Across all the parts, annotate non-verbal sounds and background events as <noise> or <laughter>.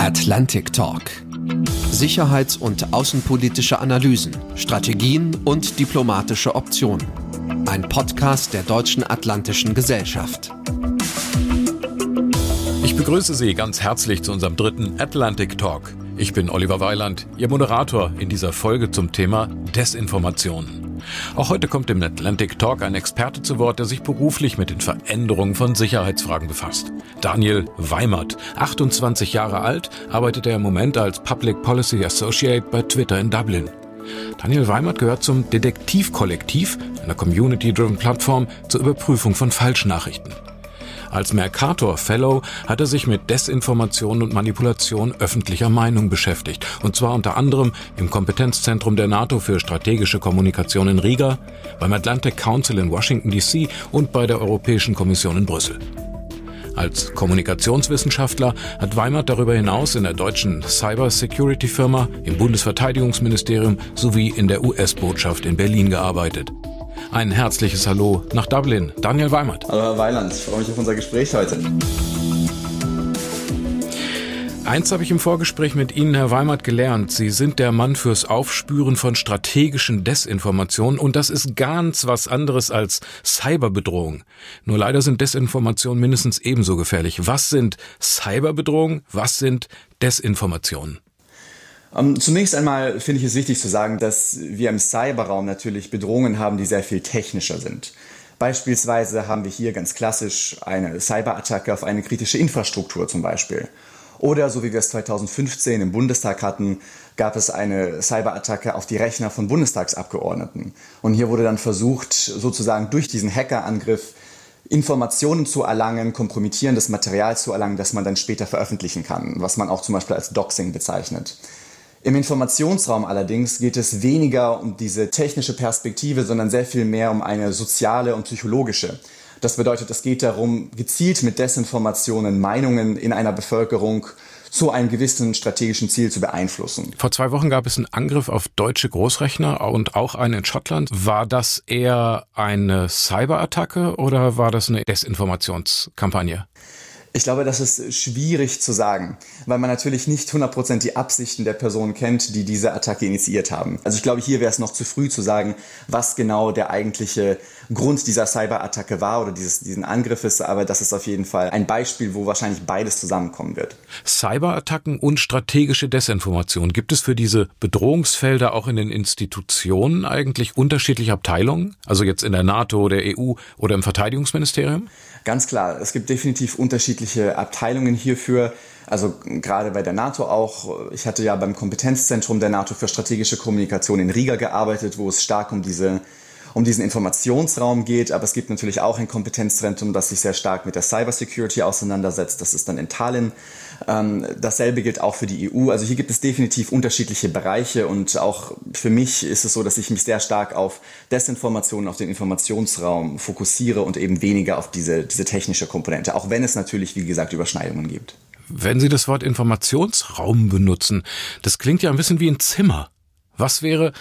Atlantic Talk. Sicherheits- und außenpolitische Analysen, Strategien und diplomatische Optionen. Ein Podcast der Deutschen Atlantischen Gesellschaft. Ich begrüße Sie ganz herzlich zu unserem dritten Atlantic Talk. Ich bin Oliver Weiland, Ihr Moderator in dieser Folge zum Thema Desinformation. Auch heute kommt im Atlantic Talk ein Experte zu Wort, der sich beruflich mit den Veränderungen von Sicherheitsfragen befasst. Daniel Weimert, 28 Jahre alt, arbeitet er im Moment als Public Policy Associate bei Twitter in Dublin. Daniel Weimert gehört zum Detektivkollektiv, einer Community-driven Plattform zur Überprüfung von Falschnachrichten. Als Mercator Fellow hat er sich mit Desinformation und Manipulation öffentlicher Meinung beschäftigt. Und zwar unter anderem im Kompetenzzentrum der NATO für strategische Kommunikation in Riga, beim Atlantic Council in Washington DC und bei der Europäischen Kommission in Brüssel. Als Kommunikationswissenschaftler hat Weimar darüber hinaus in der deutschen Cyber-Security-Firma, im Bundesverteidigungsministerium sowie in der US-Botschaft in Berlin gearbeitet. Ein herzliches Hallo nach Dublin. Daniel Weimert. Hallo Herr Weiland, ich freue mich auf unser Gespräch heute. Eins habe ich im Vorgespräch mit Ihnen, Herr Weimert, gelernt. Sie sind der Mann fürs Aufspüren von strategischen Desinformationen und das ist ganz was anderes als Cyberbedrohung. Nur leider sind Desinformationen mindestens ebenso gefährlich. Was sind Cyberbedrohungen? Was sind Desinformationen? Um, ähm, zunächst einmal finde ich es wichtig zu sagen, dass wir im Cyberraum natürlich Bedrohungen haben, die sehr viel technischer sind. Beispielsweise haben wir hier ganz klassisch eine Cyberattacke auf eine kritische Infrastruktur zum Beispiel. Oder so wie wir es 2015 im Bundestag hatten, gab es eine Cyberattacke auf die Rechner von Bundestagsabgeordneten. Und hier wurde dann versucht, sozusagen durch diesen Hackerangriff Informationen zu erlangen, kompromittierendes Material zu erlangen, das man dann später veröffentlichen kann, was man auch zum Beispiel als Doxing bezeichnet. Im Informationsraum allerdings geht es weniger um diese technische Perspektive, sondern sehr viel mehr um eine soziale und psychologische. Das bedeutet, es geht darum, gezielt mit Desinformationen Meinungen in einer Bevölkerung zu einem gewissen strategischen Ziel zu beeinflussen. Vor zwei Wochen gab es einen Angriff auf deutsche Großrechner und auch einen in Schottland. War das eher eine Cyberattacke oder war das eine Desinformationskampagne? Ich glaube, das ist schwierig zu sagen, weil man natürlich nicht 100% die Absichten der Personen kennt, die diese Attacke initiiert haben. Also ich glaube, hier wäre es noch zu früh zu sagen, was genau der eigentliche Grund dieser Cyberattacke war oder dieses, diesen Angriffes, aber das ist auf jeden Fall ein Beispiel, wo wahrscheinlich beides zusammenkommen wird. Cyberattacken und strategische Desinformation. Gibt es für diese Bedrohungsfelder auch in den Institutionen eigentlich unterschiedliche Abteilungen? Also jetzt in der NATO, der EU oder im Verteidigungsministerium? Ganz klar, es gibt definitiv unterschiedliche Abteilungen hierfür. Also gerade bei der NATO auch. Ich hatte ja beim Kompetenzzentrum der NATO für strategische Kommunikation in Riga gearbeitet, wo es stark um diese um diesen Informationsraum geht, aber es gibt natürlich auch ein Kompetenzzentrum, das sich sehr stark mit der Cybersecurity auseinandersetzt. Das ist dann in Tallinn. Ähm, dasselbe gilt auch für die EU. Also hier gibt es definitiv unterschiedliche Bereiche und auch für mich ist es so, dass ich mich sehr stark auf Desinformation, auf den Informationsraum fokussiere und eben weniger auf diese, diese technische Komponente, auch wenn es natürlich, wie gesagt, Überschneidungen gibt. Wenn Sie das Wort Informationsraum benutzen, das klingt ja ein bisschen wie ein Zimmer. Was wäre,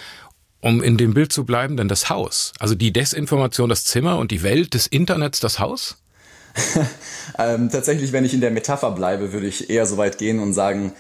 um in dem Bild zu bleiben, denn das Haus? Also die Desinformation das Zimmer und die Welt des Internets das Haus? <laughs> ähm, tatsächlich, wenn ich in der Metapher bleibe, würde ich eher so weit gehen und sagen,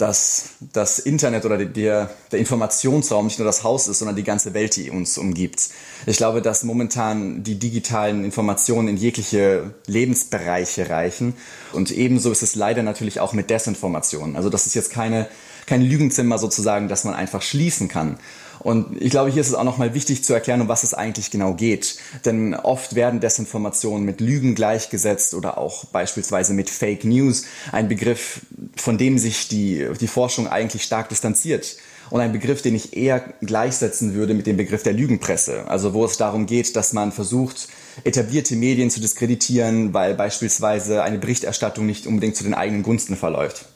dass das Internet oder der, der Informationsraum nicht nur das Haus ist, sondern die ganze Welt, die uns umgibt. Ich glaube, dass momentan die digitalen Informationen in jegliche Lebensbereiche reichen. Und ebenso ist es leider natürlich auch mit Desinformationen. Also das ist jetzt keine, kein Lügenzimmer sozusagen, das man einfach schließen kann. Und ich glaube, hier ist es auch nochmal wichtig zu erklären, um was es eigentlich genau geht. Denn oft werden Desinformationen mit Lügen gleichgesetzt oder auch beispielsweise mit Fake News, ein Begriff, von dem sich die, die Forschung eigentlich stark distanziert. Und ein Begriff, den ich eher gleichsetzen würde mit dem Begriff der Lügenpresse. Also wo es darum geht, dass man versucht, etablierte Medien zu diskreditieren, weil beispielsweise eine Berichterstattung nicht unbedingt zu den eigenen Gunsten verläuft.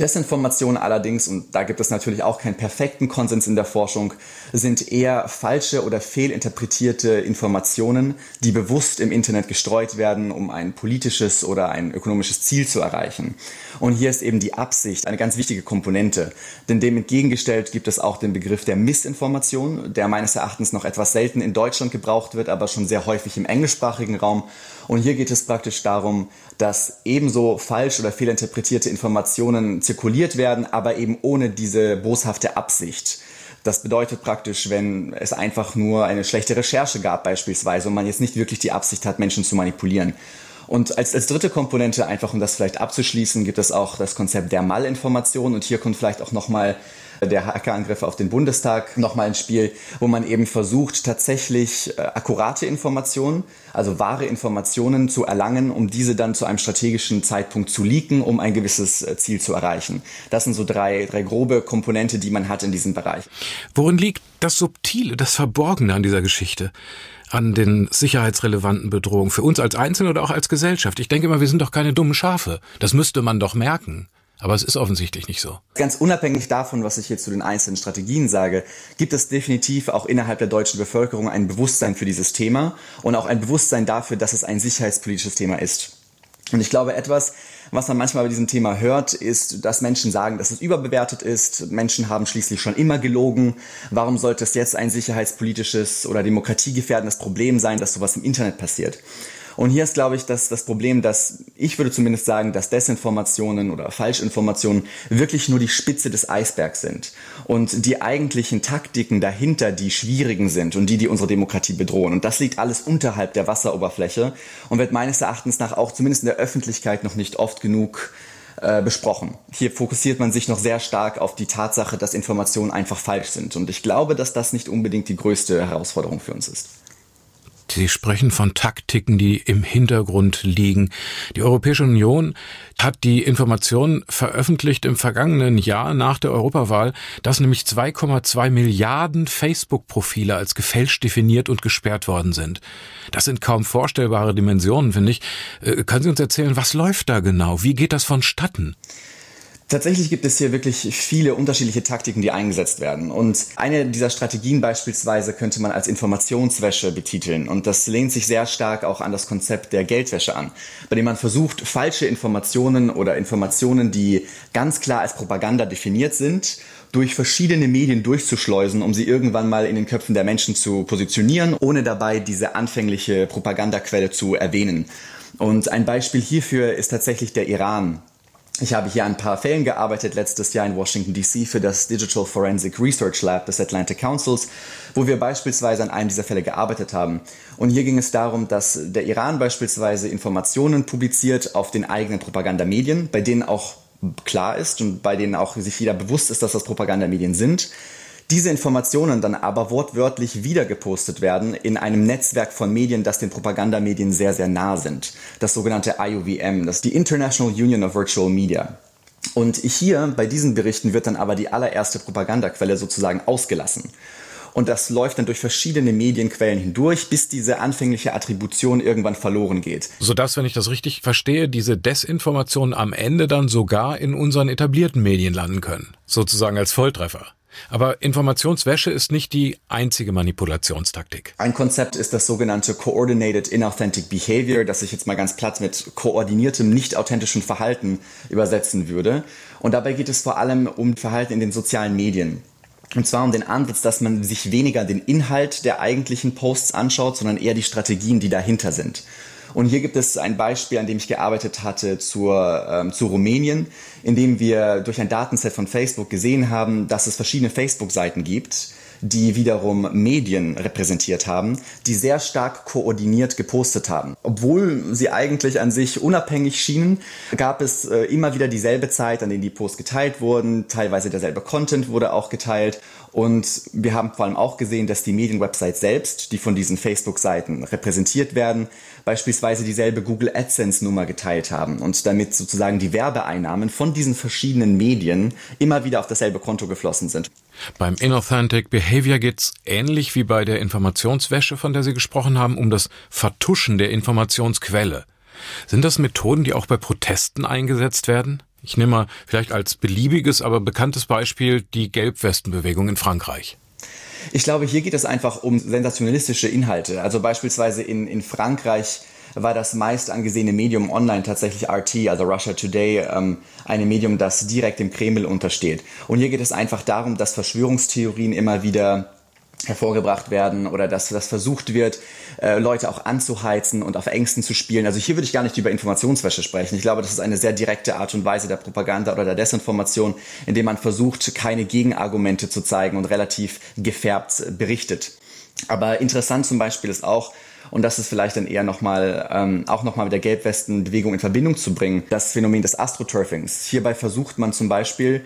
Desinformation allerdings, und da gibt es natürlich auch keinen perfekten Konsens in der Forschung, sind eher falsche oder fehlinterpretierte Informationen, die bewusst im Internet gestreut werden, um ein politisches oder ein ökonomisches Ziel zu erreichen. Und hier ist eben die Absicht eine ganz wichtige Komponente. Denn dem entgegengestellt gibt es auch den Begriff der Missinformation, der meines Erachtens noch etwas selten in Deutschland gebraucht wird, aber schon sehr häufig im englischsprachigen Raum. Und hier geht es praktisch darum, dass ebenso falsch oder fehlinterpretierte Informationen zirkuliert werden, aber eben ohne diese boshafte Absicht. Das bedeutet praktisch, wenn es einfach nur eine schlechte Recherche gab beispielsweise und man jetzt nicht wirklich die Absicht hat, Menschen zu manipulieren. Und als, als dritte Komponente, einfach um das vielleicht abzuschließen, gibt es auch das Konzept der Malinformation und hier kommt vielleicht auch nochmal der Hackerangriff auf den Bundestag nochmal ins Spiel, wo man eben versucht, tatsächlich äh, akkurate Informationen, also wahre Informationen zu erlangen, um diese dann zu einem strategischen Zeitpunkt zu leaken, um ein gewisses äh, Ziel zu erreichen. Das sind so drei, drei grobe Komponente, die man hat in diesem Bereich. Worin liegt das Subtile, das Verborgene an dieser Geschichte? an den sicherheitsrelevanten Bedrohungen für uns als Einzelne oder auch als Gesellschaft. Ich denke immer, wir sind doch keine dummen Schafe. Das müsste man doch merken. Aber es ist offensichtlich nicht so. Ganz unabhängig davon, was ich jetzt zu den einzelnen Strategien sage, gibt es definitiv auch innerhalb der deutschen Bevölkerung ein Bewusstsein für dieses Thema und auch ein Bewusstsein dafür, dass es ein sicherheitspolitisches Thema ist. Und ich glaube, etwas, was man manchmal bei diesem Thema hört, ist, dass Menschen sagen, dass es überbewertet ist. Menschen haben schließlich schon immer gelogen. Warum sollte es jetzt ein sicherheitspolitisches oder demokratiegefährdendes Problem sein, dass sowas im Internet passiert? Und hier ist, glaube ich, das, das Problem, dass ich würde zumindest sagen, dass Desinformationen oder Falschinformationen wirklich nur die Spitze des Eisbergs sind. Und die eigentlichen Taktiken dahinter, die schwierigen sind und die, die unsere Demokratie bedrohen. Und das liegt alles unterhalb der Wasseroberfläche und wird meines Erachtens nach auch zumindest in der Öffentlichkeit noch nicht oft genug äh, besprochen. Hier fokussiert man sich noch sehr stark auf die Tatsache, dass Informationen einfach falsch sind. Und ich glaube, dass das nicht unbedingt die größte Herausforderung für uns ist. Sie sprechen von Taktiken, die im Hintergrund liegen. Die Europäische Union hat die Information veröffentlicht im vergangenen Jahr nach der Europawahl, dass nämlich 2,2 Milliarden Facebook-Profile als gefälscht definiert und gesperrt worden sind. Das sind kaum vorstellbare Dimensionen, finde ich. Äh, können Sie uns erzählen, was läuft da genau? Wie geht das vonstatten? Tatsächlich gibt es hier wirklich viele unterschiedliche Taktiken, die eingesetzt werden. Und eine dieser Strategien beispielsweise könnte man als Informationswäsche betiteln. Und das lehnt sich sehr stark auch an das Konzept der Geldwäsche an, bei dem man versucht, falsche Informationen oder Informationen, die ganz klar als Propaganda definiert sind, durch verschiedene Medien durchzuschleusen, um sie irgendwann mal in den Köpfen der Menschen zu positionieren, ohne dabei diese anfängliche Propagandaquelle zu erwähnen. Und ein Beispiel hierfür ist tatsächlich der Iran. Ich habe hier an ein paar Fällen gearbeitet letztes Jahr in Washington DC für das Digital Forensic Research Lab des Atlantic Councils, wo wir beispielsweise an einem dieser Fälle gearbeitet haben. Und hier ging es darum, dass der Iran beispielsweise Informationen publiziert auf den eigenen Propagandamedien, bei denen auch klar ist und bei denen auch sich jeder bewusst ist, dass das Propagandamedien sind diese Informationen dann aber wortwörtlich wieder gepostet werden in einem Netzwerk von Medien, das den Propagandamedien sehr, sehr nah sind. Das sogenannte IUVM, das ist die International Union of Virtual Media. Und hier bei diesen Berichten wird dann aber die allererste Propagandaquelle sozusagen ausgelassen. Und das läuft dann durch verschiedene Medienquellen hindurch, bis diese anfängliche Attribution irgendwann verloren geht. Sodass, wenn ich das richtig verstehe, diese Desinformationen am Ende dann sogar in unseren etablierten Medien landen können. Sozusagen als Volltreffer. Aber Informationswäsche ist nicht die einzige Manipulationstaktik. Ein Konzept ist das sogenannte Coordinated Inauthentic Behavior, das ich jetzt mal ganz platt mit koordiniertem, nicht authentischen Verhalten übersetzen würde. Und dabei geht es vor allem um Verhalten in den sozialen Medien. Und zwar um den Ansatz, dass man sich weniger den Inhalt der eigentlichen Posts anschaut, sondern eher die Strategien, die dahinter sind. Und hier gibt es ein Beispiel, an dem ich gearbeitet hatte zur, ähm, zu Rumänien, in dem wir durch ein Datenset von Facebook gesehen haben, dass es verschiedene Facebook-Seiten gibt, die wiederum Medien repräsentiert haben, die sehr stark koordiniert gepostet haben. Obwohl sie eigentlich an sich unabhängig schienen, gab es äh, immer wieder dieselbe Zeit, an denen die Posts geteilt wurden. Teilweise derselbe Content wurde auch geteilt. Und wir haben vor allem auch gesehen, dass die Medienwebsites selbst, die von diesen Facebook-Seiten repräsentiert werden, beispielsweise dieselbe Google AdSense-Nummer geteilt haben und damit sozusagen die Werbeeinnahmen von diesen verschiedenen Medien immer wieder auf dasselbe Konto geflossen sind. Beim Inauthentic Behavior geht es ähnlich wie bei der Informationswäsche, von der Sie gesprochen haben, um das Vertuschen der Informationsquelle. Sind das Methoden, die auch bei Protesten eingesetzt werden? Ich nehme mal vielleicht als beliebiges, aber bekanntes Beispiel die Gelbwestenbewegung in Frankreich. Ich glaube, hier geht es einfach um sensationalistische Inhalte. Also beispielsweise in, in Frankreich war das meist angesehene Medium online tatsächlich RT, also Russia Today, ähm, ein Medium, das direkt dem Kreml untersteht. Und hier geht es einfach darum, dass Verschwörungstheorien immer wieder hervorgebracht werden oder dass das versucht wird, äh, Leute auch anzuheizen und auf Ängsten zu spielen. Also hier würde ich gar nicht über Informationswäsche sprechen. Ich glaube, das ist eine sehr direkte Art und Weise der Propaganda oder der Desinformation, indem man versucht, keine Gegenargumente zu zeigen und relativ gefärbt berichtet. Aber interessant zum Beispiel ist auch, und das ist vielleicht dann eher nochmal, ähm, auch nochmal mit der Gelbwestenbewegung in Verbindung zu bringen, das Phänomen des Astroturfings. Hierbei versucht man zum Beispiel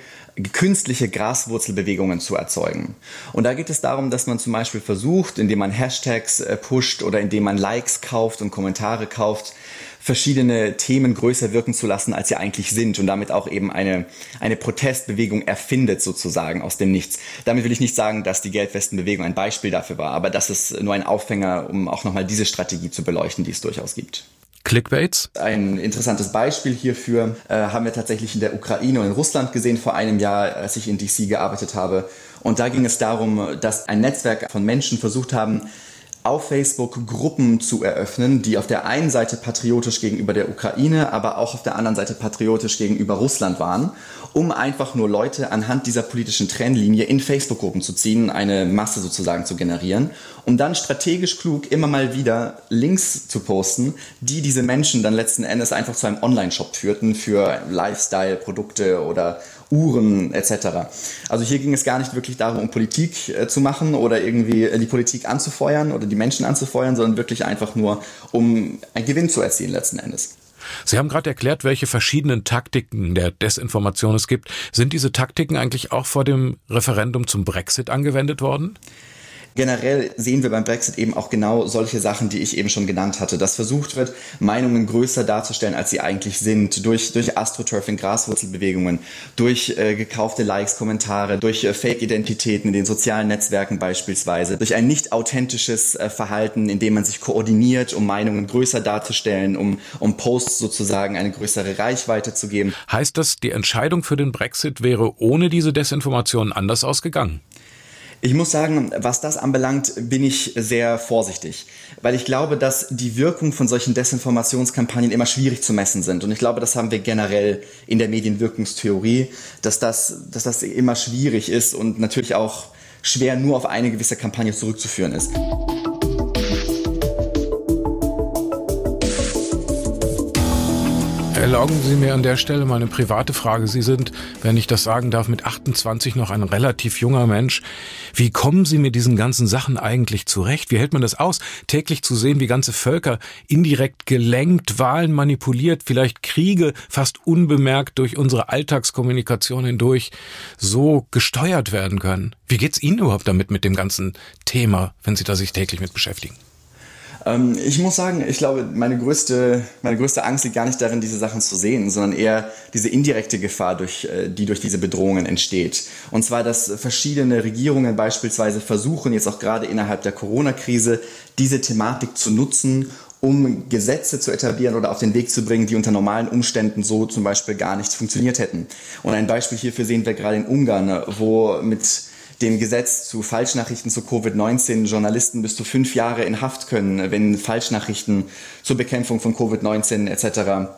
künstliche Graswurzelbewegungen zu erzeugen. Und da geht es darum, dass man zum Beispiel versucht, indem man Hashtags äh, pusht oder indem man Likes kauft und Kommentare kauft, verschiedene Themen größer wirken zu lassen, als sie eigentlich sind und damit auch eben eine, eine Protestbewegung erfindet sozusagen aus dem Nichts. Damit will ich nicht sagen, dass die Gelbwestenbewegung ein Beispiel dafür war, aber das ist nur ein Aufhänger, um auch nochmal diese Strategie zu beleuchten, die es durchaus gibt. Clickbaits? Ein interessantes Beispiel hierfür äh, haben wir tatsächlich in der Ukraine und in Russland gesehen vor einem Jahr, als ich in DC gearbeitet habe. Und da ging es darum, dass ein Netzwerk von Menschen versucht haben, auf Facebook Gruppen zu eröffnen, die auf der einen Seite patriotisch gegenüber der Ukraine, aber auch auf der anderen Seite patriotisch gegenüber Russland waren, um einfach nur Leute anhand dieser politischen Trennlinie in Facebook-Gruppen zu ziehen, eine Masse sozusagen zu generieren, um dann strategisch klug immer mal wieder Links zu posten, die diese Menschen dann letzten Endes einfach zu einem Online-Shop führten für Lifestyle-Produkte oder Uhren etc. Also hier ging es gar nicht wirklich darum, um Politik äh, zu machen oder irgendwie äh, die Politik anzufeuern oder die Menschen anzufeuern, sondern wirklich einfach nur, um einen Gewinn zu erzielen letzten Endes. Sie haben gerade erklärt, welche verschiedenen Taktiken der Desinformation es gibt. Sind diese Taktiken eigentlich auch vor dem Referendum zum Brexit angewendet worden? Generell sehen wir beim Brexit eben auch genau solche Sachen, die ich eben schon genannt hatte, dass versucht wird, Meinungen größer darzustellen, als sie eigentlich sind, durch, durch Astroturfing, Graswurzelbewegungen, durch äh, gekaufte Likes, Kommentare, durch äh, Fake-Identitäten in den sozialen Netzwerken beispielsweise, durch ein nicht authentisches äh, Verhalten, in dem man sich koordiniert, um Meinungen größer darzustellen, um, um Posts sozusagen eine größere Reichweite zu geben. Heißt das, die Entscheidung für den Brexit wäre ohne diese Desinformation anders ausgegangen? Ich muss sagen, was das anbelangt, bin ich sehr vorsichtig, weil ich glaube, dass die Wirkung von solchen Desinformationskampagnen immer schwierig zu messen sind. Und ich glaube, das haben wir generell in der Medienwirkungstheorie, dass das, dass das immer schwierig ist und natürlich auch schwer nur auf eine gewisse Kampagne zurückzuführen ist. Erlauben Sie mir an der Stelle mal eine private Frage. Sie sind, wenn ich das sagen darf, mit 28 noch ein relativ junger Mensch. Wie kommen Sie mit diesen ganzen Sachen eigentlich zurecht? Wie hält man das aus, täglich zu sehen, wie ganze Völker indirekt gelenkt, Wahlen manipuliert, vielleicht Kriege fast unbemerkt durch unsere Alltagskommunikation hindurch so gesteuert werden können? Wie geht's Ihnen überhaupt damit mit dem ganzen Thema, wenn Sie da sich täglich mit beschäftigen? Ähm, ich muss sagen, ich glaube, meine größte, meine größte Angst liegt gar nicht darin, diese Sachen zu sehen, sondern eher diese indirekte Gefahr, durch, äh, die durch diese Bedrohungen entsteht. Und zwar, dass verschiedene Regierungen beispielsweise versuchen, jetzt auch gerade innerhalb der Corona-Krise, diese Thematik zu nutzen, um Gesetze zu etablieren oder auf den Weg zu bringen, die unter normalen Umständen so zum Beispiel gar nicht funktioniert hätten. Und ein Beispiel hierfür sehen wir gerade in Ungarn, wo mit dem Gesetz zu Falschnachrichten zu Covid-19 Journalisten bis zu fünf Jahre in Haft können, wenn Falschnachrichten zur Bekämpfung von Covid-19 etc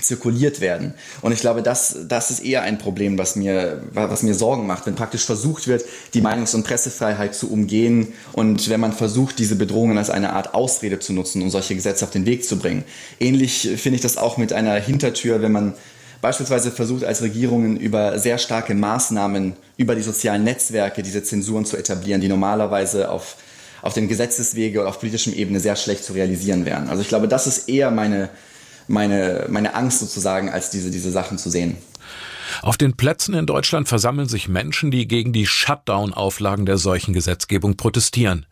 zirkuliert werden. Und ich glaube, das, das ist eher ein Problem, was mir, was mir Sorgen macht, wenn praktisch versucht wird, die Meinungs- und Pressefreiheit zu umgehen und wenn man versucht, diese Bedrohungen als eine Art Ausrede zu nutzen, um solche Gesetze auf den Weg zu bringen. Ähnlich finde ich das auch mit einer Hintertür, wenn man beispielsweise versucht als Regierungen über sehr starke Maßnahmen über die sozialen Netzwerke diese Zensuren zu etablieren, die normalerweise auf, auf dem Gesetzeswege oder auf politischem Ebene sehr schlecht zu realisieren wären. Also ich glaube, das ist eher meine, meine, meine Angst sozusagen, als diese, diese Sachen zu sehen. Auf den Plätzen in Deutschland versammeln sich Menschen, die gegen die Shutdown-Auflagen der Seuchengesetzgebung protestieren.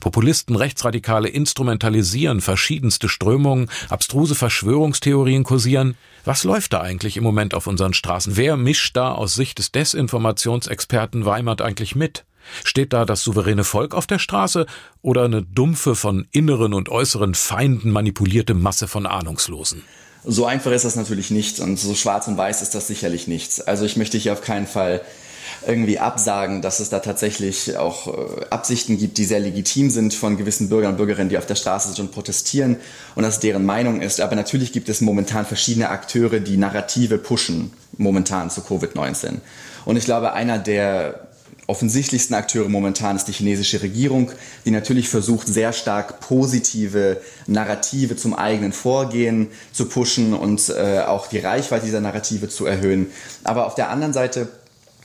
Populisten, Rechtsradikale instrumentalisieren verschiedenste Strömungen, abstruse Verschwörungstheorien kursieren. Was läuft da eigentlich im Moment auf unseren Straßen? Wer mischt da aus Sicht des Desinformationsexperten Weimert eigentlich mit? Steht da das souveräne Volk auf der Straße oder eine dumpfe, von inneren und äußeren Feinden manipulierte Masse von Ahnungslosen? So einfach ist das natürlich nicht und so schwarz und weiß ist das sicherlich nicht. Also ich möchte hier auf keinen Fall irgendwie absagen, dass es da tatsächlich auch äh, Absichten gibt, die sehr legitim sind von gewissen Bürgern und Bürgerinnen, die auf der Straße sind und protestieren und dass deren Meinung ist. Aber natürlich gibt es momentan verschiedene Akteure, die Narrative pushen, momentan zu Covid-19. Und ich glaube, einer der offensichtlichsten Akteure momentan ist die chinesische Regierung, die natürlich versucht, sehr stark positive Narrative zum eigenen Vorgehen zu pushen und äh, auch die Reichweite dieser Narrative zu erhöhen. Aber auf der anderen Seite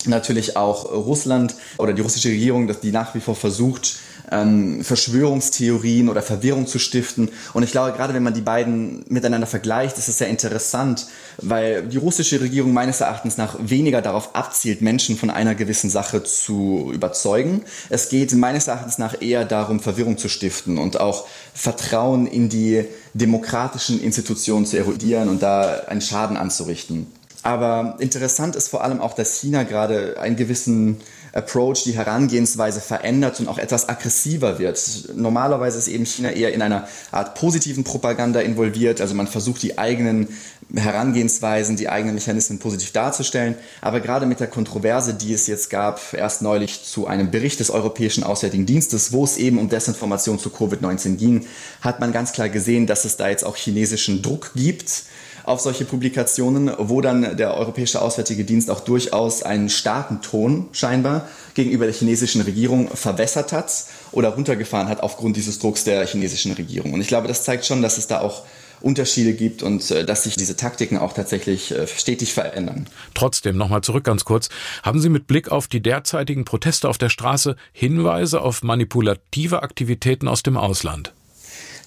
natürlich auch Russland oder die russische Regierung, dass die nach wie vor versucht, ähm, Verschwörungstheorien oder Verwirrung zu stiften. Und ich glaube, gerade wenn man die beiden miteinander vergleicht, ist es sehr interessant, weil die russische Regierung meines Erachtens nach weniger darauf abzielt, Menschen von einer gewissen Sache zu überzeugen. Es geht meines Erachtens nach eher darum, Verwirrung zu stiften und auch Vertrauen in die demokratischen Institutionen zu erodieren und da einen Schaden anzurichten. Aber interessant ist vor allem auch, dass China gerade einen gewissen Approach, die Herangehensweise verändert und auch etwas aggressiver wird. Normalerweise ist eben China eher in einer Art positiven Propaganda involviert. Also man versucht die eigenen Herangehensweisen, die eigenen Mechanismen positiv darzustellen. Aber gerade mit der Kontroverse, die es jetzt gab, erst neulich zu einem Bericht des Europäischen Auswärtigen Dienstes, wo es eben um Desinformation zu Covid-19 ging, hat man ganz klar gesehen, dass es da jetzt auch chinesischen Druck gibt auf solche Publikationen, wo dann der Europäische Auswärtige Dienst auch durchaus einen starken Ton scheinbar gegenüber der chinesischen Regierung verwässert hat oder runtergefahren hat aufgrund dieses Drucks der chinesischen Regierung. Und ich glaube, das zeigt schon, dass es da auch Unterschiede gibt und äh, dass sich diese Taktiken auch tatsächlich äh, stetig verändern. Trotzdem nochmal zurück ganz kurz. Haben Sie mit Blick auf die derzeitigen Proteste auf der Straße Hinweise auf manipulative Aktivitäten aus dem Ausland?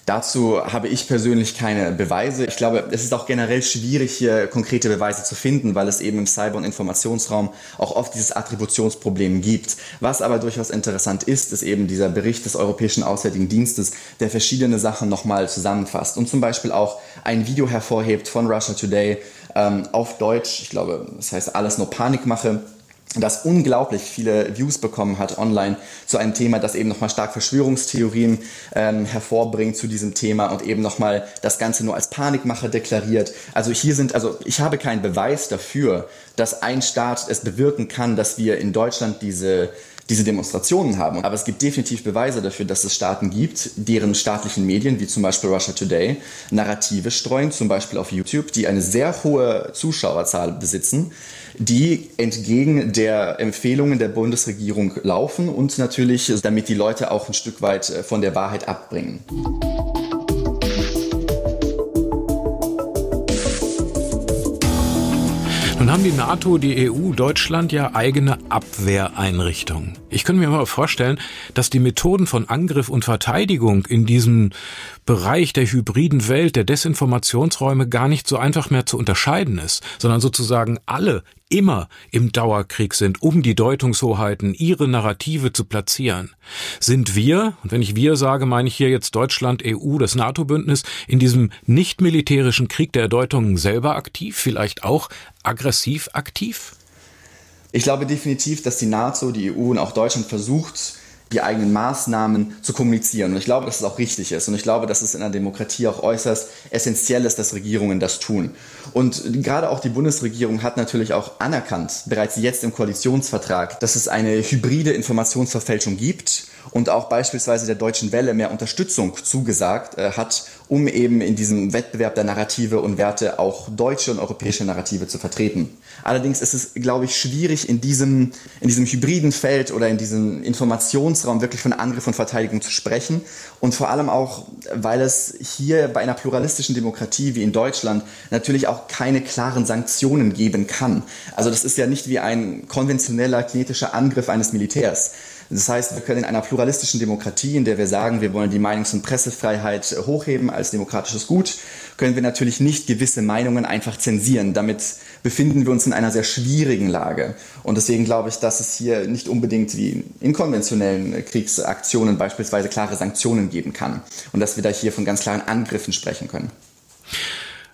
Dazu habe ich persönlich keine Beweise. Ich glaube, es ist auch generell schwierig, hier konkrete Beweise zu finden, weil es eben im Cyber- und Informationsraum auch oft dieses Attributionsproblem gibt. Was aber durchaus interessant ist, ist eben dieser Bericht des Europäischen Auswärtigen Dienstes, der verschiedene Sachen nochmal zusammenfasst und zum Beispiel auch ein Video hervorhebt von Russia Today ähm, auf Deutsch. Ich glaube, das heißt alles nur Panikmache das unglaublich viele Views bekommen hat online zu einem Thema, das eben nochmal stark Verschwörungstheorien ähm, hervorbringt zu diesem Thema und eben nochmal das Ganze nur als Panikmache deklariert. Also hier sind, also ich habe keinen Beweis dafür, dass ein Staat es bewirken kann, dass wir in Deutschland diese diese Demonstrationen haben. Aber es gibt definitiv Beweise dafür, dass es Staaten gibt, deren staatlichen Medien, wie zum Beispiel Russia Today, Narrative streuen, zum Beispiel auf YouTube, die eine sehr hohe Zuschauerzahl besitzen, die entgegen der Empfehlungen der Bundesregierung laufen und natürlich damit die Leute auch ein Stück weit äh, von der Wahrheit abbringen. Haben die NATO, die EU, Deutschland ja eigene Abwehreinrichtungen. Ich könnte mir mal vorstellen, dass die Methoden von Angriff und Verteidigung in diesem Bereich der hybriden Welt, der Desinformationsräume gar nicht so einfach mehr zu unterscheiden ist, sondern sozusagen alle immer im Dauerkrieg sind, um die Deutungshoheiten, ihre Narrative zu platzieren. Sind wir, und wenn ich wir sage, meine ich hier jetzt Deutschland, EU, das NATO-Bündnis, in diesem nicht militärischen Krieg der Deutungen selber aktiv, vielleicht auch aggressiv aktiv? Ich glaube definitiv, dass die NATO, die EU und auch Deutschland versucht, die eigenen Maßnahmen zu kommunizieren. Und ich glaube, dass es auch richtig ist. Und ich glaube, dass es in einer Demokratie auch äußerst essentiell ist, dass Regierungen das tun. Und gerade auch die Bundesregierung hat natürlich auch anerkannt, bereits jetzt im Koalitionsvertrag, dass es eine hybride Informationsverfälschung gibt und auch beispielsweise der Deutschen Welle mehr Unterstützung zugesagt äh, hat, um eben in diesem Wettbewerb der Narrative und Werte auch deutsche und europäische Narrative zu vertreten. Allerdings ist es, glaube ich, schwierig in diesem, in diesem hybriden Feld oder in diesem Informationsraum wirklich von Angriff und Verteidigung zu sprechen. Und vor allem auch, weil es hier bei einer pluralistischen Demokratie wie in Deutschland natürlich auch keine klaren Sanktionen geben kann. Also das ist ja nicht wie ein konventioneller kinetischer Angriff eines Militärs. Das heißt, wir können in einer pluralistischen Demokratie, in der wir sagen, wir wollen die Meinungs- und Pressefreiheit hochheben als demokratisches Gut, können wir natürlich nicht gewisse Meinungen einfach zensieren. Damit befinden wir uns in einer sehr schwierigen Lage. Und deswegen glaube ich, dass es hier nicht unbedingt wie in konventionellen Kriegsaktionen beispielsweise klare Sanktionen geben kann. Und dass wir da hier von ganz klaren Angriffen sprechen können.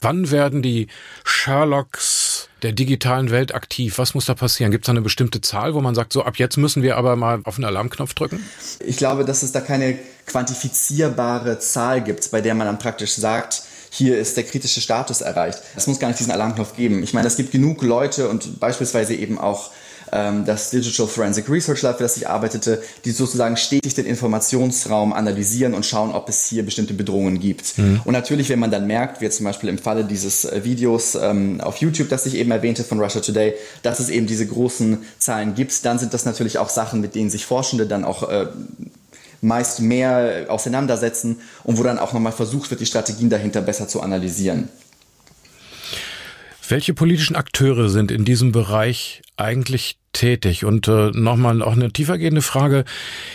Wann werden die Sherlocks der digitalen Welt aktiv? Was muss da passieren? Gibt es da eine bestimmte Zahl, wo man sagt, so ab jetzt müssen wir aber mal auf den Alarmknopf drücken? Ich glaube, dass es da keine quantifizierbare Zahl gibt, bei der man dann praktisch sagt, hier ist der kritische Status erreicht. Es muss gar nicht diesen Alarmknopf geben. Ich meine, es gibt genug Leute und beispielsweise eben auch ähm, das Digital Forensic Research Lab, für das ich arbeitete, die sozusagen stetig den Informationsraum analysieren und schauen, ob es hier bestimmte Bedrohungen gibt. Mhm. Und natürlich, wenn man dann merkt, wie zum Beispiel im Falle dieses äh, Videos ähm, auf YouTube, das ich eben erwähnte von Russia Today, dass es eben diese großen Zahlen gibt, dann sind das natürlich auch Sachen, mit denen sich Forschende dann auch äh, meist mehr auseinandersetzen und wo dann auch nochmal versucht wird, die Strategien dahinter besser zu analysieren. Welche politischen Akteure sind in diesem Bereich eigentlich tätig? Und äh, nochmal auch eine tiefergehende Frage.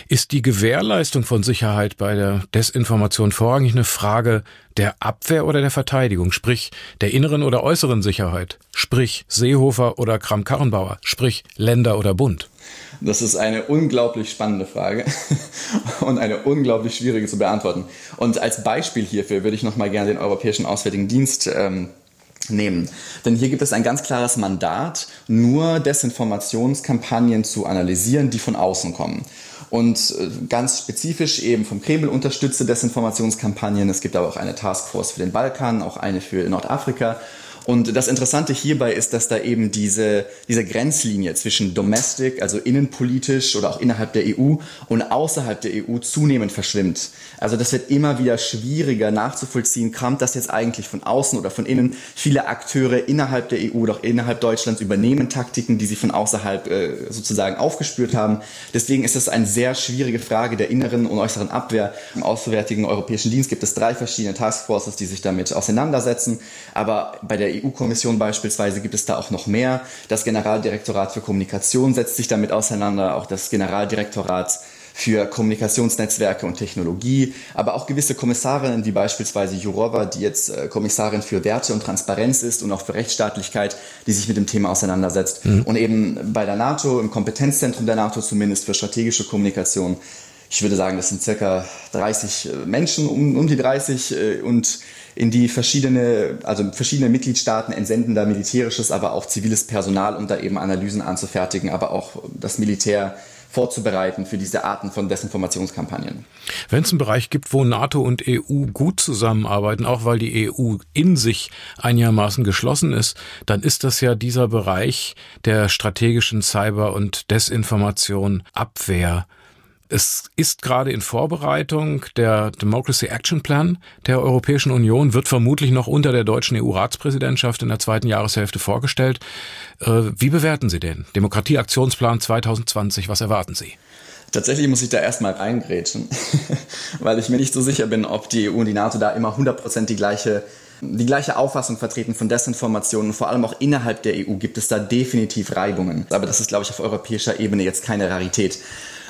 Ist die Gewährleistung von Sicherheit bei der Desinformation vorrangig eine Frage der Abwehr oder der Verteidigung? Sprich, der inneren oder äußeren Sicherheit? Sprich, Seehofer oder Kram-Karrenbauer? Sprich, Länder oder Bund? Das ist eine unglaublich spannende Frage <laughs> und eine unglaublich schwierige zu beantworten. Und als Beispiel hierfür würde ich nochmal gerne den Europäischen Auswärtigen Dienst ähm, nehmen. Denn hier gibt es ein ganz klares Mandat, nur Desinformationskampagnen zu analysieren, die von außen kommen. Und äh, ganz spezifisch eben vom Kreml unterstützte Desinformationskampagnen. Es gibt aber auch eine Taskforce für den Balkan, auch eine für Nordafrika und das Interessante hierbei ist, dass da eben diese, diese Grenzlinie zwischen domestic, also innenpolitisch oder auch innerhalb der EU und außerhalb der EU zunehmend verschwimmt. Also das wird immer wieder schwieriger nachzuvollziehen, kommt das jetzt eigentlich von außen oder von innen. Viele Akteure innerhalb der EU oder innerhalb Deutschlands übernehmen Taktiken, die sie von außerhalb äh, sozusagen aufgespürt haben. Deswegen ist es eine sehr schwierige Frage der inneren und äußeren Abwehr. Im Auswärtigen Europäischen Dienst gibt es drei verschiedene Taskforces, die sich damit auseinandersetzen. Aber bei der EU-Kommission beispielsweise gibt es da auch noch mehr. Das Generaldirektorat für Kommunikation setzt sich damit auseinander, auch das Generaldirektorat für Kommunikationsnetzwerke und Technologie, aber auch gewisse Kommissarinnen wie beispielsweise Jourova, die jetzt äh, Kommissarin für Werte und Transparenz ist und auch für Rechtsstaatlichkeit, die sich mit dem Thema auseinandersetzt. Mhm. Und eben bei der NATO, im Kompetenzzentrum der NATO zumindest für strategische Kommunikation, ich würde sagen, das sind circa 30 äh, Menschen, um, um die 30 äh, und in die verschiedene, also verschiedene Mitgliedstaaten entsenden da militärisches, aber auch ziviles Personal, um da eben Analysen anzufertigen, aber auch das Militär vorzubereiten für diese Arten von Desinformationskampagnen. Wenn es einen Bereich gibt, wo NATO und EU gut zusammenarbeiten, auch weil die EU in sich einigermaßen geschlossen ist, dann ist das ja dieser Bereich der strategischen Cyber- und Desinformation Abwehr. Es ist gerade in Vorbereitung der Democracy Action Plan der Europäischen Union, wird vermutlich noch unter der deutschen EU-Ratspräsidentschaft in der zweiten Jahreshälfte vorgestellt. Äh, wie bewerten Sie den Demokratieaktionsplan 2020? Was erwarten Sie? Tatsächlich muss ich da erstmal reingrätschen, <laughs> weil ich mir nicht so sicher bin, ob die EU und die NATO da immer 100% die gleiche die gleiche Auffassung vertreten von Desinformationen. Vor allem auch innerhalb der EU gibt es da definitiv Reibungen. Aber das ist, glaube ich, auf europäischer Ebene jetzt keine Rarität.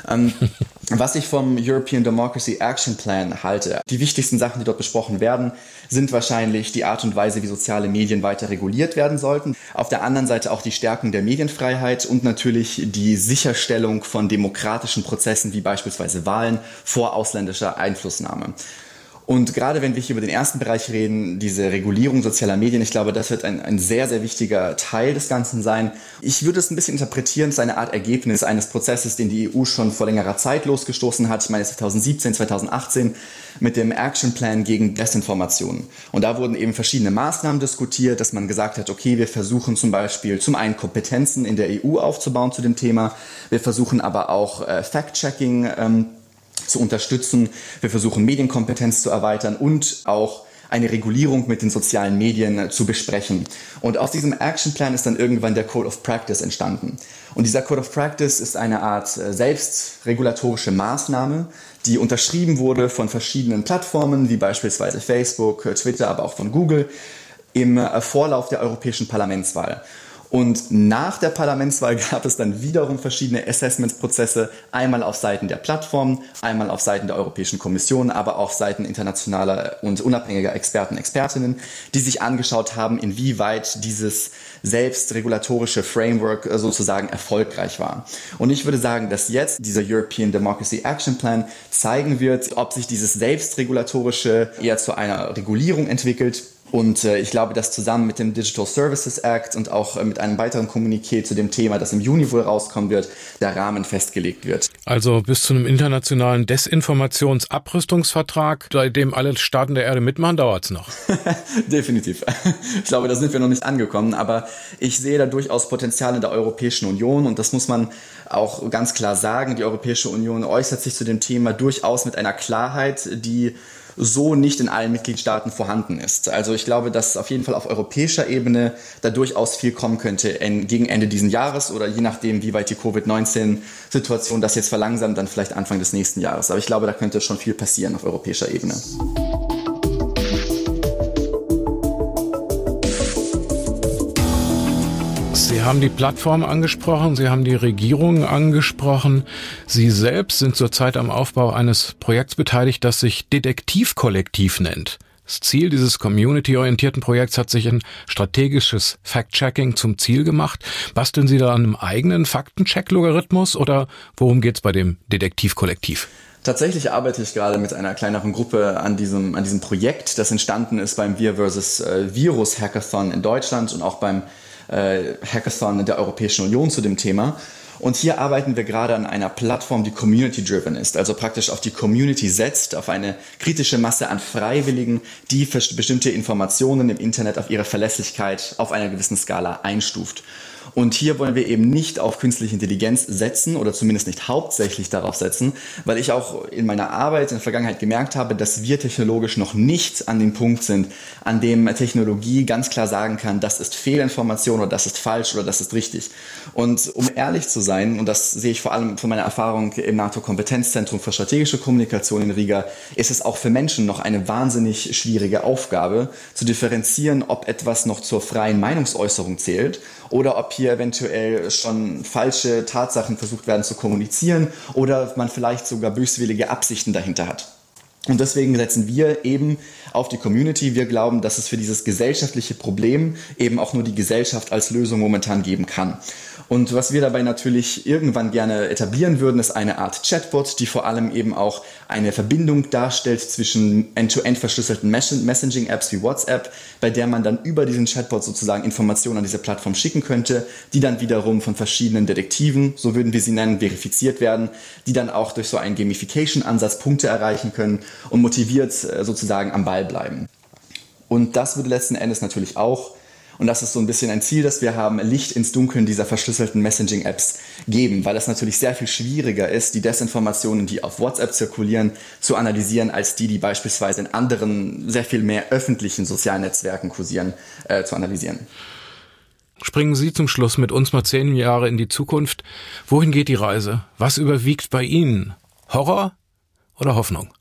Ähm, <laughs> was ich vom European Democracy Action Plan halte, die wichtigsten Sachen, die dort besprochen werden, sind wahrscheinlich die Art und Weise, wie soziale Medien weiter reguliert werden sollten. Auf der anderen Seite auch die Stärkung der Medienfreiheit und natürlich die Sicherstellung von demokratischen Prozessen wie beispielsweise Wahlen vor ausländischer Einflussnahme. Und gerade wenn wir hier über den ersten Bereich reden, diese Regulierung sozialer Medien, ich glaube, das wird ein, ein sehr, sehr wichtiger Teil des Ganzen sein. Ich würde es ein bisschen interpretieren als eine Art Ergebnis eines Prozesses, den die EU schon vor längerer Zeit losgestoßen hat. Ich meine 2017, 2018 mit dem Action Plan gegen Desinformation. Und da wurden eben verschiedene Maßnahmen diskutiert, dass man gesagt hat, okay, wir versuchen zum Beispiel zum einen Kompetenzen in der EU aufzubauen zu dem Thema. Wir versuchen aber auch äh, Fact-Checking ähm, zu unterstützen. Wir versuchen Medienkompetenz zu erweitern und auch eine Regulierung mit den sozialen Medien äh, zu besprechen. Und aus diesem Actionplan ist dann irgendwann der Code of Practice entstanden. Und dieser Code of Practice ist eine Art äh, selbstregulatorische Maßnahme, die unterschrieben wurde von verschiedenen Plattformen, wie beispielsweise Facebook, äh, Twitter, aber auch von Google, im Vorlauf der europäischen Parlamentswahl. Und nach der Parlamentswahl <laughs> gab es dann wiederum verschiedene Assessment-Prozesse, einmal auf Seiten der Plattform, einmal auf Seiten der Europäischen Kommission, aber auch auf Seiten internationaler und unabhängiger Experten, Expertinnen, die sich angeschaut haben, inwieweit dieses selbstregulatorische Framework äh, sozusagen erfolgreich war. Und ich würde sagen, dass jetzt dieser European Democracy Action Plan zeigen wird, ob sich dieses selbstregulatorische eher zu einer Regulierung entwickelt und äh, ich glaube, dass zusammen mit dem Digital Services Act und auch äh, mit einem weiteren Kommuniqué zu dem Thema, das im Juni wohl rauskommen wird, der Rahmen festgelegt wird. Also bis zu einem internationalen Desinformationsabrüstungsvertrag, bei dem alle Staaten der Erde mitmachen, dauert es noch. <laughs> Definitiv. Ich glaube, da sind wir noch nicht angekommen, aber ich sehe da durchaus Potenzial in der Europäischen Union und das muss man auch ganz klar sagen. Die Europäische Union äußert sich zu dem Thema durchaus mit einer Klarheit, die so nicht in allen Mitgliedstaaten vorhanden ist. Also ich glaube, dass auf jeden Fall auf europäischer Ebene da durchaus viel kommen könnte gegen Ende diesen Jahres oder je nachdem, wie weit die Covid-19-Situation das jetzt verlangsamt, dann vielleicht Anfang des nächsten Jahres. Aber ich glaube, da könnte schon viel passieren auf europäischer Ebene. Sie haben die Plattform angesprochen, Sie haben die Regierung angesprochen. Sie selbst sind zurzeit am Aufbau eines Projekts beteiligt, das sich Detektivkollektiv nennt. Das Ziel dieses community-orientierten Projekts hat sich ein strategisches Fact-Checking zum Ziel gemacht. Basteln Sie da an einem eigenen Faktencheck-Logarithmus oder worum geht es bei dem Detektivkollektiv? Tatsächlich arbeite ich gerade mit einer kleineren Gruppe an diesem, an diesem Projekt, das entstanden ist beim Wir vs. Äh, Virus Hackathon in Deutschland und auch beim äh, Hackathon der Europäischen Union zu dem Thema. Und hier arbeiten wir gerade an einer Plattform, die community-driven ist, also praktisch auf die Community setzt, auf eine kritische Masse an Freiwilligen, die bestimmte Informationen im Internet auf ihre Verlässlichkeit auf einer gewissen Skala einstuft. Und hier wollen wir eben nicht auf künstliche Intelligenz setzen oder zumindest nicht hauptsächlich darauf setzen, weil ich auch in meiner Arbeit in der Vergangenheit gemerkt habe, dass wir technologisch noch nicht an dem Punkt sind, an dem Technologie ganz klar sagen kann, das ist Fehlinformation oder das ist falsch oder das ist richtig. Und um ehrlich zu sein, und das sehe ich vor allem von meiner Erfahrung im NATO-Kompetenzzentrum für strategische Kommunikation in Riga, ist es auch für Menschen noch eine wahnsinnig schwierige Aufgabe, zu differenzieren, ob etwas noch zur freien Meinungsäußerung zählt oder ob hier eventuell schon falsche Tatsachen versucht werden zu kommunizieren oder man vielleicht sogar böswillige Absichten dahinter hat. Und deswegen setzen wir eben auf die Community. Wir glauben, dass es für dieses gesellschaftliche Problem eben auch nur die Gesellschaft als Lösung momentan geben kann. Und was wir dabei natürlich irgendwann gerne etablieren würden, ist eine Art Chatbot, die vor allem eben auch eine Verbindung darstellt zwischen end-to-end -end verschlüsselten Messaging-Apps wie WhatsApp, bei der man dann über diesen Chatbot sozusagen Informationen an diese Plattform schicken könnte, die dann wiederum von verschiedenen Detektiven, so würden wir sie nennen, verifiziert werden, die dann auch durch so einen Gamification-Ansatz Punkte erreichen können und motiviert äh, sozusagen am Ball bleiben. Und das würde letzten Endes natürlich auch und das ist so ein bisschen ein Ziel, das wir haben, Licht ins Dunkeln dieser verschlüsselten Messaging-Apps geben, weil es natürlich sehr viel schwieriger ist, die Desinformationen, die auf WhatsApp zirkulieren, zu analysieren, als die, die beispielsweise in anderen, sehr viel mehr öffentlichen sozialen Netzwerken kursieren, äh, zu analysieren. Springen Sie zum Schluss mit uns mal zehn Jahre in die Zukunft. Wohin geht die Reise? Was überwiegt bei Ihnen? Horror oder Hoffnung?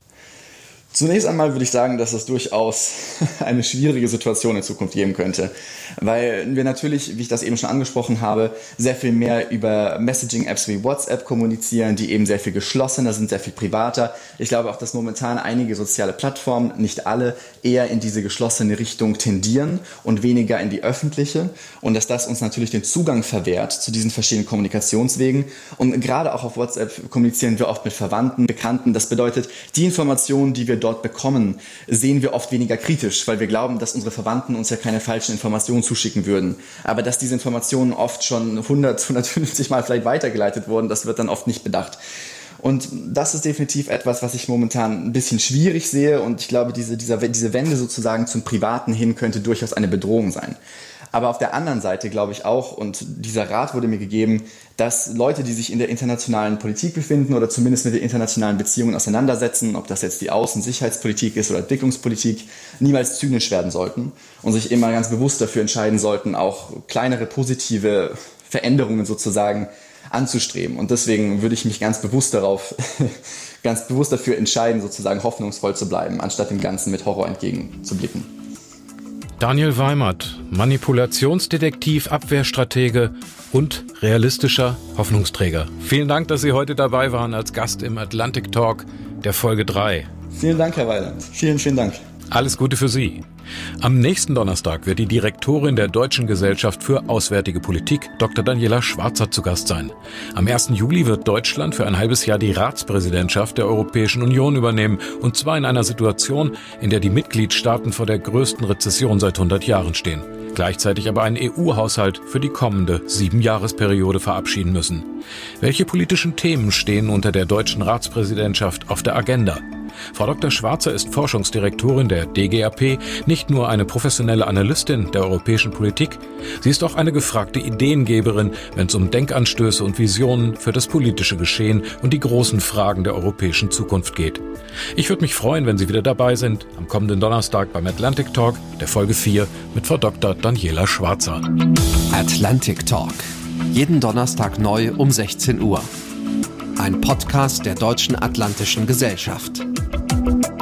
Zunächst einmal würde ich sagen, dass es durchaus <laughs> eine schwierige Situation in Zukunft geben könnte, weil wir natürlich, wie ich das eben schon angesprochen habe, sehr viel mehr über Messaging-Apps wie WhatsApp kommunizieren, die eben sehr viel geschlossener sind, sehr viel privater. Ich glaube auch, dass momentan einige soziale Plattformen, nicht alle, eher in diese geschlossene Richtung tendieren und weniger in die öffentliche und dass das uns natürlich den Zugang verwehrt zu diesen verschiedenen Kommunikationswegen. Und gerade auch auf WhatsApp kommunizieren wir oft mit Verwandten, Bekannten. Das bedeutet, die Informationen, die wir dort bekommen, sehen wir oft weniger kritisch, weil wir glauben, dass unsere Verwandten uns ja keine falschen Informationen zuschicken würden. Aber dass diese Informationen oft schon 100, 150 Mal vielleicht weitergeleitet wurden, das wird dann oft nicht bedacht. Und das ist definitiv etwas, was ich momentan ein bisschen schwierig sehe. Und ich glaube, diese, dieser, diese Wende sozusagen zum Privaten hin könnte durchaus eine Bedrohung sein. Aber auf der anderen Seite glaube ich auch, und dieser Rat wurde mir gegeben, dass Leute, die sich in der internationalen Politik befinden oder zumindest mit den internationalen Beziehungen auseinandersetzen, ob das jetzt die Außen-, Sicherheitspolitik ist oder Entwicklungspolitik, niemals zynisch werden sollten und sich immer ganz bewusst dafür entscheiden sollten, auch kleinere positive Veränderungen sozusagen anzustreben. Und deswegen würde ich mich ganz bewusst darauf, <laughs> ganz bewusst dafür entscheiden, sozusagen hoffnungsvoll zu bleiben, anstatt dem Ganzen mit Horror entgegenzublicken. Daniel Weimert, Manipulationsdetektiv, Abwehrstratege und realistischer Hoffnungsträger. Vielen Dank, dass Sie heute dabei waren als Gast im Atlantic Talk der Folge 3. Vielen Dank, Herr Weiland. Vielen, vielen Dank. Alles Gute für Sie. Am nächsten Donnerstag wird die Direktorin der Deutschen Gesellschaft für Auswärtige Politik, Dr. Daniela Schwarzer, zu Gast sein. Am 1. Juli wird Deutschland für ein halbes Jahr die Ratspräsidentschaft der Europäischen Union übernehmen, und zwar in einer Situation, in der die Mitgliedstaaten vor der größten Rezession seit 100 Jahren stehen. gleichzeitig aber einen EU-Haushalt für die kommende Siebenjahresperiode verabschieden müssen. Welche politischen Themen stehen unter der deutschen Ratspräsidentschaft auf der Agenda? Frau Dr. Schwarzer ist Forschungsdirektorin der DGAP, nicht nur eine professionelle Analystin der europäischen Politik, sie ist auch eine gefragte Ideengeberin, wenn es um Denkanstöße und Visionen für das politische Geschehen und die großen Fragen der europäischen Zukunft geht. Ich würde mich freuen, wenn Sie wieder dabei sind am kommenden Donnerstag beim Atlantic Talk, der Folge 4 mit Frau Dr. Daniela Schwarzer. Atlantic Talk. Jeden Donnerstag neu um 16 Uhr. Ein Podcast der Deutschen Atlantischen Gesellschaft. Thank you.